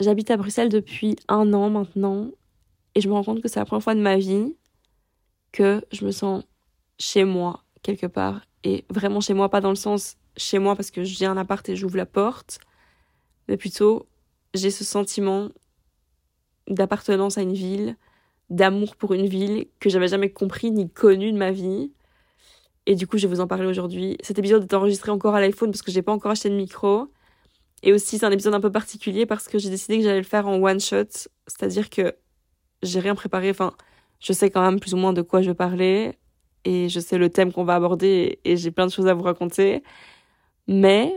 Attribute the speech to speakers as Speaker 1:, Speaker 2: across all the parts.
Speaker 1: J'habite à Bruxelles depuis un an maintenant et je me rends compte que c'est la première fois de ma vie que je me sens chez moi quelque part et vraiment chez moi, pas dans le sens chez moi parce que j'ai un appart et j'ouvre la porte, mais plutôt j'ai ce sentiment d'appartenance à une ville, d'amour pour une ville que j'avais jamais compris ni connu de ma vie. Et du coup, je vais vous en parler aujourd'hui. Cet épisode est enregistré encore à l'iPhone parce que j'ai pas encore acheté de micro. Et aussi, c'est un épisode un peu particulier parce que j'ai décidé que j'allais le faire en one shot. C'est-à-dire que j'ai rien préparé. Enfin, je sais quand même plus ou moins de quoi je vais parler. Et je sais le thème qu'on va aborder. Et j'ai plein de choses à vous raconter. Mais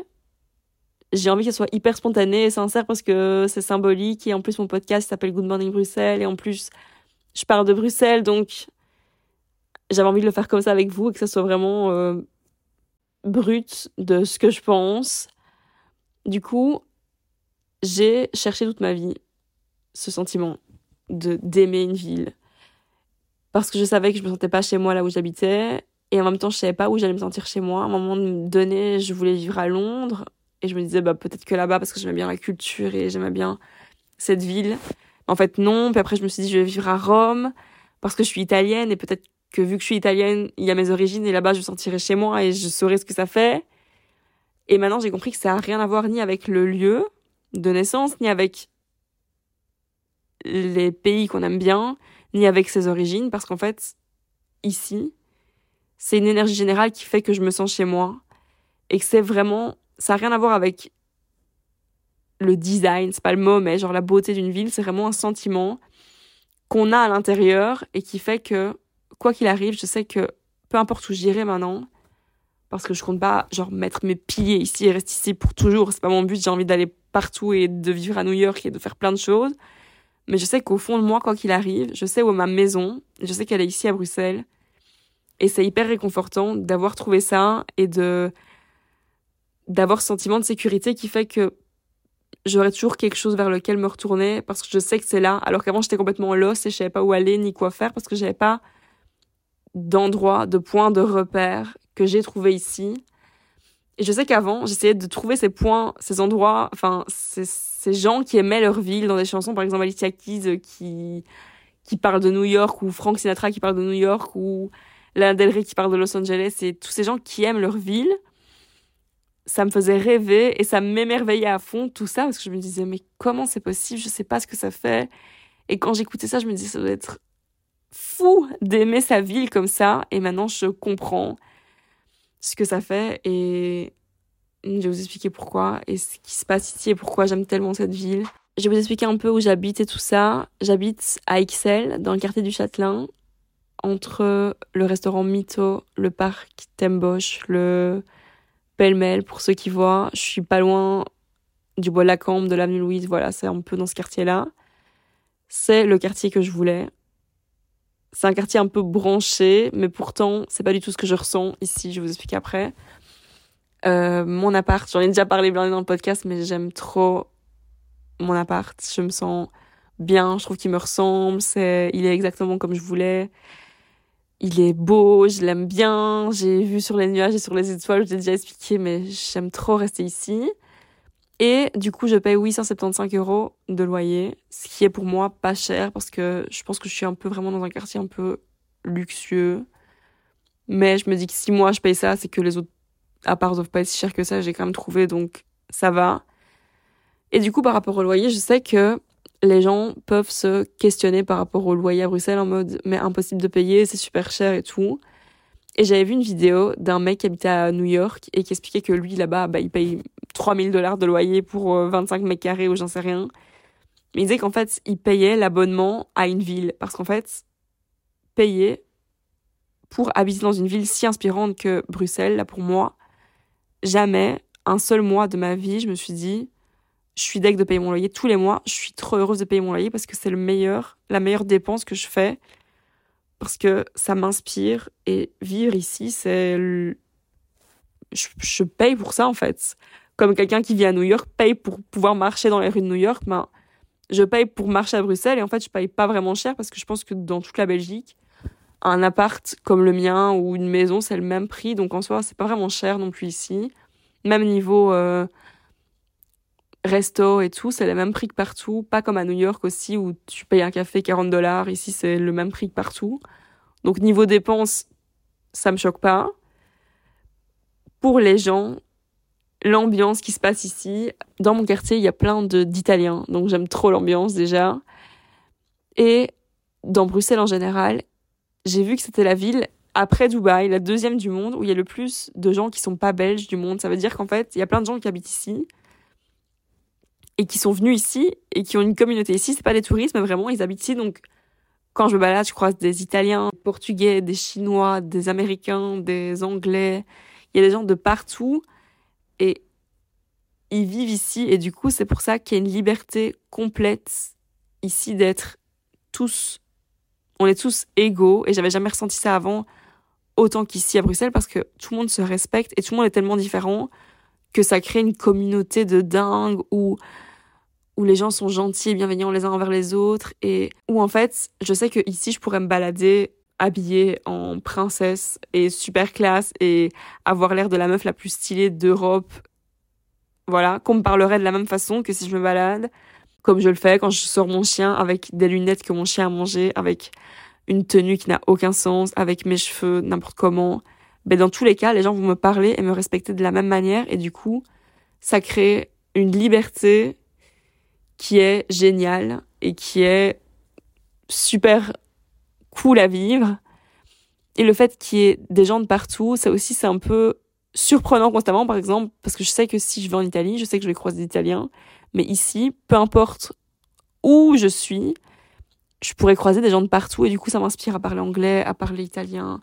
Speaker 1: j'ai envie qu'elle soit hyper spontanée et sincère parce que c'est symbolique. Et en plus, mon podcast s'appelle Good Morning Bruxelles. Et en plus, je parle de Bruxelles. Donc, j'avais envie de le faire comme ça avec vous et que ça soit vraiment euh, brut de ce que je pense. Du coup, j'ai cherché toute ma vie ce sentiment de d'aimer une ville. Parce que je savais que je me sentais pas chez moi là où j'habitais. Et en même temps je savais pas où j'allais me sentir chez moi. À un moment donné je voulais vivre à Londres. Et je me disais bah peut-être que là-bas parce que j'aimais bien la culture et j'aimais bien cette ville. En fait non. Puis après je me suis dit je vais vivre à Rome parce que je suis italienne. Et peut-être que vu que je suis italienne il y a mes origines. Et là-bas je me sentirais chez moi et je saurais ce que ça fait et maintenant, j'ai compris que ça n'a rien à voir ni avec le lieu de naissance, ni avec les pays qu'on aime bien, ni avec ses origines, parce qu'en fait, ici, c'est une énergie générale qui fait que je me sens chez moi, et que c'est vraiment, ça n'a rien à voir avec le design, c'est pas le mot, mais genre la beauté d'une ville, c'est vraiment un sentiment qu'on a à l'intérieur et qui fait que, quoi qu'il arrive, je sais que peu importe où j'irai maintenant, parce que je compte pas genre mettre mes pieds ici et rester ici pour toujours. C'est pas mon but. J'ai envie d'aller partout et de vivre à New York et de faire plein de choses. Mais je sais qu'au fond de moi, quoi qu'il arrive, je sais où est ma maison. Je sais qu'elle est ici à Bruxelles. Et c'est hyper réconfortant d'avoir trouvé ça et de d'avoir ce sentiment de sécurité qui fait que j'aurai toujours quelque chose vers lequel me retourner parce que je sais que c'est là. Alors qu'avant, j'étais complètement lost et je savais pas où aller ni quoi faire parce que j'avais pas d'endroit, de point de repère que j'ai trouvé ici. Et je sais qu'avant, j'essayais de trouver ces points, ces endroits, enfin, ces, ces, gens qui aimaient leur ville dans des chansons, par exemple Alicia Keys euh, qui, qui parle de New York, ou Frank Sinatra qui parle de New York, ou Lana Del Rey qui parle de Los Angeles, et tous ces gens qui aiment leur ville. Ça me faisait rêver et ça m'émerveillait à fond, tout ça, parce que je me disais, mais comment c'est possible? Je sais pas ce que ça fait. Et quand j'écoutais ça, je me disais, ça doit être fou d'aimer sa ville comme ça. Et maintenant, je comprends ce que ça fait et je vais vous expliquer pourquoi et ce qui se passe ici et pourquoi j'aime tellement cette ville. Je vais vous expliquer un peu où j'habite et tout ça. J'habite à Ixelles, dans le quartier du Châtelain, entre le restaurant Mito, le parc Temboche, le pêle pour ceux qui voient. Je suis pas loin du bois de la Cambre, de l'avenue Louise, voilà, c'est un peu dans ce quartier-là. C'est le quartier que je voulais. C'est un quartier un peu branché, mais pourtant, c'est pas du tout ce que je ressens ici. Je vous expliquer après. Euh, mon appart, j'en ai déjà parlé bien dans le podcast, mais j'aime trop mon appart. Je me sens bien, je trouve qu'il me ressemble, c'est, il est exactement comme je voulais. Il est beau, je l'aime bien, j'ai vu sur les nuages et sur les étoiles, je l'ai déjà expliqué, mais j'aime trop rester ici. Et du coup, je paye 875 euros de loyer, ce qui est pour moi pas cher parce que je pense que je suis un peu vraiment dans un quartier un peu luxueux. Mais je me dis que si moi je paye ça, c'est que les autres apparts doivent pas être si chers que ça, j'ai quand même trouvé, donc ça va. Et du coup, par rapport au loyer, je sais que les gens peuvent se questionner par rapport au loyer à Bruxelles en mode mais impossible de payer, c'est super cher et tout. Et j'avais vu une vidéo d'un mec qui habitait à New York et qui expliquait que lui, là-bas, bah, il paye 3000 dollars de loyer pour 25 euh, mètres carrés ou j'en sais rien. Mais il disait qu'en fait, il payait l'abonnement à une ville. Parce qu'en fait, payer pour habiter dans une ville si inspirante que Bruxelles, là, pour moi, jamais, un seul mois de ma vie, je me suis dit, je suis deg de payer mon loyer tous les mois. Je suis trop heureuse de payer mon loyer parce que c'est le meilleur, la meilleure dépense que je fais parce que ça m'inspire et vivre ici, c'est. Je, paye pour ça en fait. Comme quelqu'un qui vit à New York paye pour pouvoir marcher dans les rues de New York, ben, je paye pour marcher à Bruxelles et en fait, je paye pas vraiment cher parce que je pense que dans toute la Belgique, un appart comme le mien ou une maison, c'est le même prix. Donc en soi, c'est pas vraiment cher non plus ici. Même niveau. Euh, resto et tout, c'est le même prix que partout. Pas comme à New York aussi où tu payes un café 40 dollars. Ici, c'est le même prix que partout. Donc, niveau dépenses, ça me choque pas. Pour les gens, l'ambiance qui se passe ici, dans mon quartier, il y a plein d'Italiens. Donc, j'aime trop l'ambiance déjà. Et dans Bruxelles en général, j'ai vu que c'était la ville après Dubaï, la deuxième du monde, où il y a le plus de gens qui sont pas belges du monde. Ça veut dire qu'en fait, il y a plein de gens qui habitent ici et qui sont venus ici et qui ont une communauté ici. C'est pas des touristes, mais vraiment, ils habitent ici. Donc, quand je me balade, je croise des Italiens, des Portugais, des Chinois, des Américains, des Anglais. Il y a des gens de partout et ils vivent ici. Et du coup, c'est pour ça qu'il y a une liberté complète ici d'être tous, on est tous égaux. Et j'avais jamais ressenti ça avant autant qu'ici à Bruxelles parce que tout le monde se respecte et tout le monde est tellement différent que ça crée une communauté de dingue où, où les gens sont gentils et bienveillants les uns envers les autres et où en fait, je sais que ici je pourrais me balader habillée en princesse et super classe et avoir l'air de la meuf la plus stylée d'Europe. Voilà, qu'on me parlerait de la même façon que si je me balade, comme je le fais quand je sors mon chien avec des lunettes que mon chien a mangé, avec une tenue qui n'a aucun sens, avec mes cheveux n'importe comment. Mais dans tous les cas, les gens vont me parler et me respecter de la même manière et du coup, ça crée une liberté qui est géniale et qui est super cool à vivre. Et le fait qu'il y ait des gens de partout, ça aussi c'est un peu surprenant constamment par exemple parce que je sais que si je vais en Italie, je sais que je vais croiser des Italiens, mais ici, peu importe où je suis, je pourrais croiser des gens de partout et du coup ça m'inspire à parler anglais, à parler italien,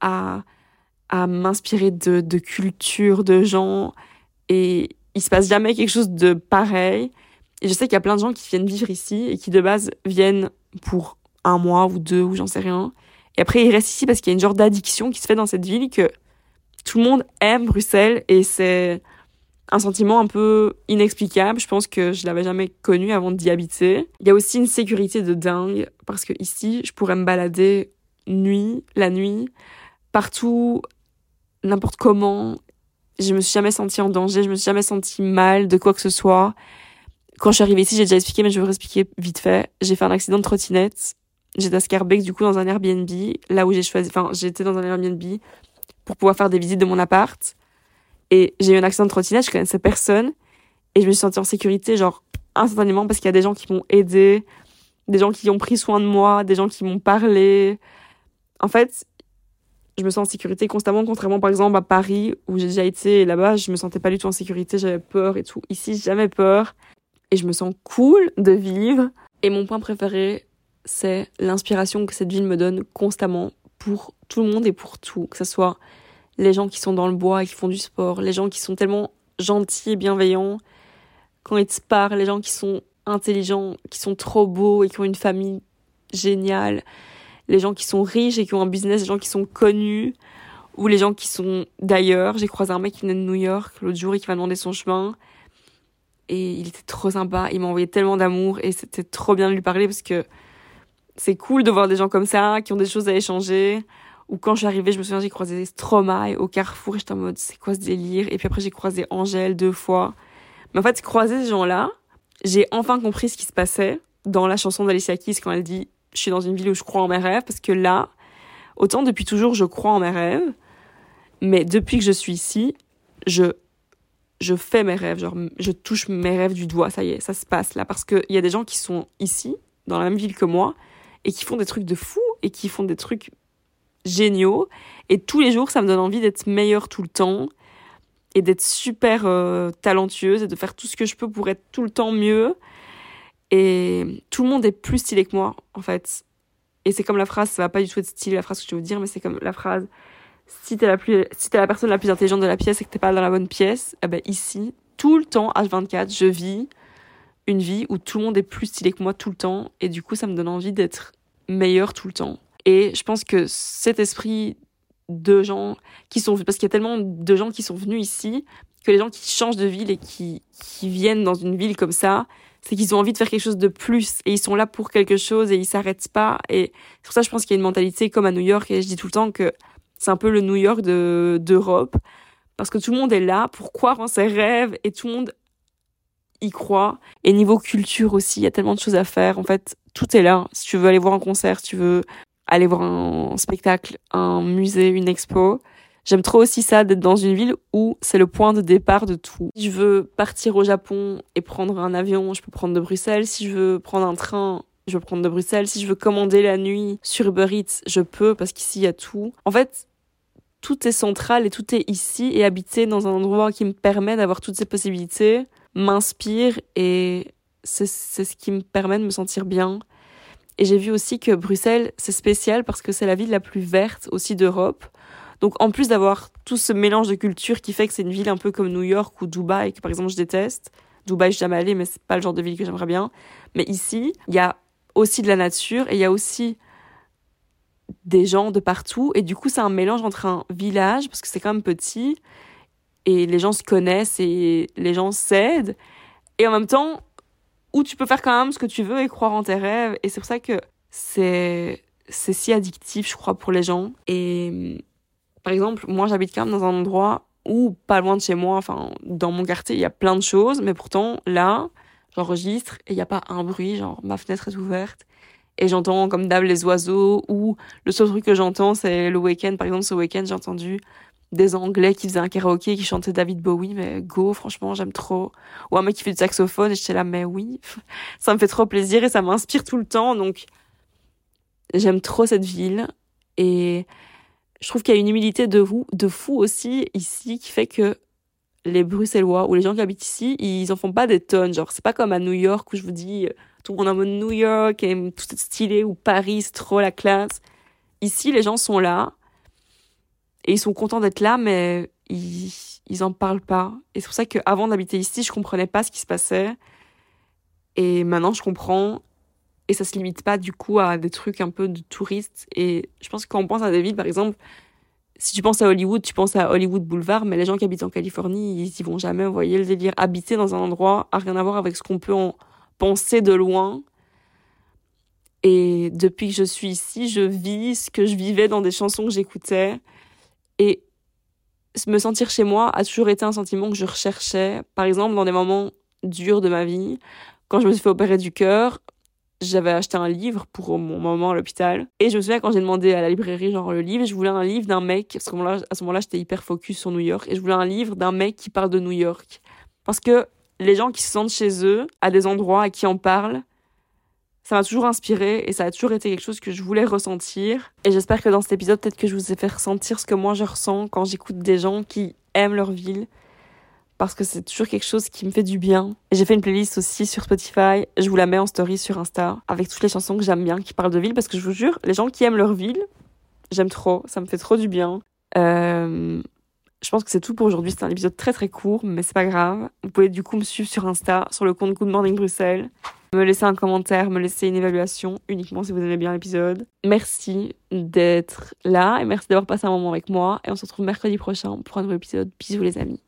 Speaker 1: à, à m'inspirer de, de culture, de gens et il se passe jamais quelque chose de pareil. Et je sais qu'il y a plein de gens qui viennent vivre ici et qui de base viennent pour un mois ou deux ou j'en sais rien. Et après ils restent ici parce qu'il y a une genre d'addiction qui se fait dans cette ville que tout le monde aime Bruxelles et c'est un sentiment un peu inexplicable. Je pense que je l'avais jamais connu avant d'y habiter. Il y a aussi une sécurité de dingue parce que ici, je pourrais me balader nuit, la nuit, partout, n'importe comment. Je me suis jamais sentie en danger, je me suis jamais sentie mal de quoi que ce soit. Quand je suis arrivée ici, j'ai déjà expliqué, mais je vais vous expliquer vite fait. J'ai fait un accident de trottinette. J'étais à Scarbeck, du coup, dans un Airbnb, là où j'ai choisi, enfin, j'étais dans un Airbnb pour pouvoir faire des visites de mon appart. Et j'ai eu un accident de trottinette, je connaissais personne. Et je me suis sentie en sécurité, genre, instantanément, parce qu'il y a des gens qui m'ont aidé, des gens qui ont pris soin de moi, des gens qui m'ont parlé. En fait, je me sens en sécurité constamment, contrairement par exemple à Paris, où j'ai déjà été, là-bas, je me sentais pas du tout en sécurité, j'avais peur et tout. Ici, jamais peur. Et je me sens cool de vivre. Et mon point préféré, c'est l'inspiration que cette ville me donne constamment pour tout le monde et pour tout. Que ce soit les gens qui sont dans le bois et qui font du sport, les gens qui sont tellement gentils et bienveillants quand ils te parlent, les gens qui sont intelligents, qui sont trop beaux et qui ont une famille géniale, les gens qui sont riches et qui ont un business, les gens qui sont connus, ou les gens qui sont d'ailleurs. J'ai croisé un mec qui venait de New York l'autre jour et qui m'a demandé son chemin. Et il était trop sympa, il m'a envoyé tellement d'amour et c'était trop bien de lui parler parce que c'est cool de voir des gens comme ça, qui ont des choses à échanger. Ou quand je suis arrivée, je me souviens, j'ai croisé Stromae au Carrefour et j'étais en mode, c'est quoi ce délire? Et puis après, j'ai croisé Angèle deux fois. Mais en fait, croiser ces gens-là, j'ai enfin compris ce qui se passait dans la chanson d'Alicia Keys quand elle dit, je suis dans une ville où je crois en mes rêves, parce que là, autant depuis toujours, je crois en mes rêves, mais depuis que je suis ici, je, je fais mes rêves, genre, je touche mes rêves du doigt, ça y est, ça se passe là, parce qu'il y a des gens qui sont ici, dans la même ville que moi, et qui font des trucs de fou, et qui font des trucs géniaux. Et tous les jours, ça me donne envie d'être meilleure tout le temps et d'être super euh, talentueuse et de faire tout ce que je peux pour être tout le temps mieux. Et tout le monde est plus stylé que moi, en fait. Et c'est comme la phrase, ça va pas du tout être stylé la phrase que je vais vous dire, mais c'est comme la phrase si t'es la plus, si t'es la personne la plus intelligente de la pièce et que t'es pas dans la bonne pièce, eh ben ici, tout le temps, H24, je vis une vie où tout le monde est plus stylé que moi tout le temps, et du coup, ça me donne envie d'être meilleure tout le temps. Et je pense que cet esprit de gens qui sont parce qu'il y a tellement de gens qui sont venus ici que les gens qui changent de ville et qui, qui viennent dans une ville comme ça, c'est qu'ils ont envie de faire quelque chose de plus et ils sont là pour quelque chose et ils s'arrêtent pas. Et c'est pour ça je pense qu'il y a une mentalité comme à New York et je dis tout le temps que c'est un peu le New York de, d'Europe parce que tout le monde est là pour croire en ses rêves et tout le monde y crois. Et niveau culture aussi, il y a tellement de choses à faire. En fait, tout est là. Si tu veux aller voir un concert, si tu veux aller voir un spectacle, un musée, une expo. J'aime trop aussi ça d'être dans une ville où c'est le point de départ de tout. Si je veux partir au Japon et prendre un avion, je peux prendre de Bruxelles. Si je veux prendre un train, je peux prendre de Bruxelles. Si je veux commander la nuit sur Uber Eats, je peux parce qu'ici il y a tout. En fait, tout est central et tout est ici et habité dans un endroit qui me permet d'avoir toutes ces possibilités, m'inspire et c'est ce qui me permet de me sentir bien. Et j'ai vu aussi que Bruxelles, c'est spécial parce que c'est la ville la plus verte aussi d'Europe. Donc en plus d'avoir tout ce mélange de cultures qui fait que c'est une ville un peu comme New York ou Dubaï, que par exemple je déteste. Dubaï, je suis jamais allée, mais c'est pas le genre de ville que j'aimerais bien. Mais ici, il y a aussi de la nature et il y a aussi des gens de partout. Et du coup, c'est un mélange entre un village, parce que c'est quand même petit, et les gens se connaissent et les gens s'aident. Et en même temps, où tu peux faire quand même ce que tu veux et croire en tes rêves. Et c'est pour ça que c'est, c'est si addictif, je crois, pour les gens. Et par exemple, moi, j'habite quand même dans un endroit où, pas loin de chez moi, enfin, dans mon quartier, il y a plein de choses, mais pourtant, là, j'enregistre et il n'y a pas un bruit, genre, ma fenêtre est ouverte et j'entends comme d'hab les oiseaux ou le seul truc que j'entends c'est le week-end par exemple ce week-end j'ai entendu des anglais qui faisaient un karaoké qui chantaient David Bowie mais go franchement j'aime trop ou un mec qui fait du saxophone et j'étais là mais oui ça me fait trop plaisir et ça m'inspire tout le temps donc j'aime trop cette ville et je trouve qu'il y a une humilité de, de fou aussi ici qui fait que les Bruxellois ou les gens qui habitent ici, ils en font pas des tonnes. Genre, c'est pas comme à New York où je vous dis, tout le monde en mode New York et tout est stylé ou Paris, c'est trop la classe. Ici, les gens sont là et ils sont contents d'être là, mais ils, ils en parlent pas. Et c'est pour ça qu'avant d'habiter ici, je comprenais pas ce qui se passait. Et maintenant, je comprends. Et ça se limite pas du coup à des trucs un peu de touristes. Et je pense que quand on pense à des villes, par exemple, si tu penses à Hollywood, tu penses à Hollywood Boulevard, mais les gens qui habitent en Californie, ils y vont jamais. Vous voyez le délire. Habiter dans un endroit a rien à voir avec ce qu'on peut en penser de loin. Et depuis que je suis ici, je vis ce que je vivais dans des chansons que j'écoutais. Et me sentir chez moi a toujours été un sentiment que je recherchais. Par exemple, dans des moments durs de ma vie, quand je me suis fait opérer du cœur, j'avais acheté un livre pour mon moment à l'hôpital. Et je me souviens quand j'ai demandé à la librairie, genre le livre, je voulais un livre d'un mec, parce qu'à ce moment-là, j'étais hyper focus sur New York, et je voulais un livre d'un mec qui parle de New York. Parce que les gens qui se sentent chez eux, à des endroits et qui en parlent, ça m'a toujours inspiré et ça a toujours été quelque chose que je voulais ressentir. Et j'espère que dans cet épisode, peut-être que je vous ai fait ressentir ce que moi je ressens quand j'écoute des gens qui aiment leur ville. Parce que c'est toujours quelque chose qui me fait du bien. J'ai fait une playlist aussi sur Spotify. Je vous la mets en story sur Insta. Avec toutes les chansons que j'aime bien, qui parlent de ville. Parce que je vous jure, les gens qui aiment leur ville, j'aime trop. Ça me fait trop du bien. Euh, je pense que c'est tout pour aujourd'hui. C'est un épisode très très court, mais c'est pas grave. Vous pouvez du coup me suivre sur Insta, sur le compte Good Morning Bruxelles. Me laisser un commentaire, me laisser une évaluation, uniquement si vous aimez bien l'épisode. Merci d'être là et merci d'avoir passé un moment avec moi. Et on se retrouve mercredi prochain pour un nouveau épisode. Bisous les amis.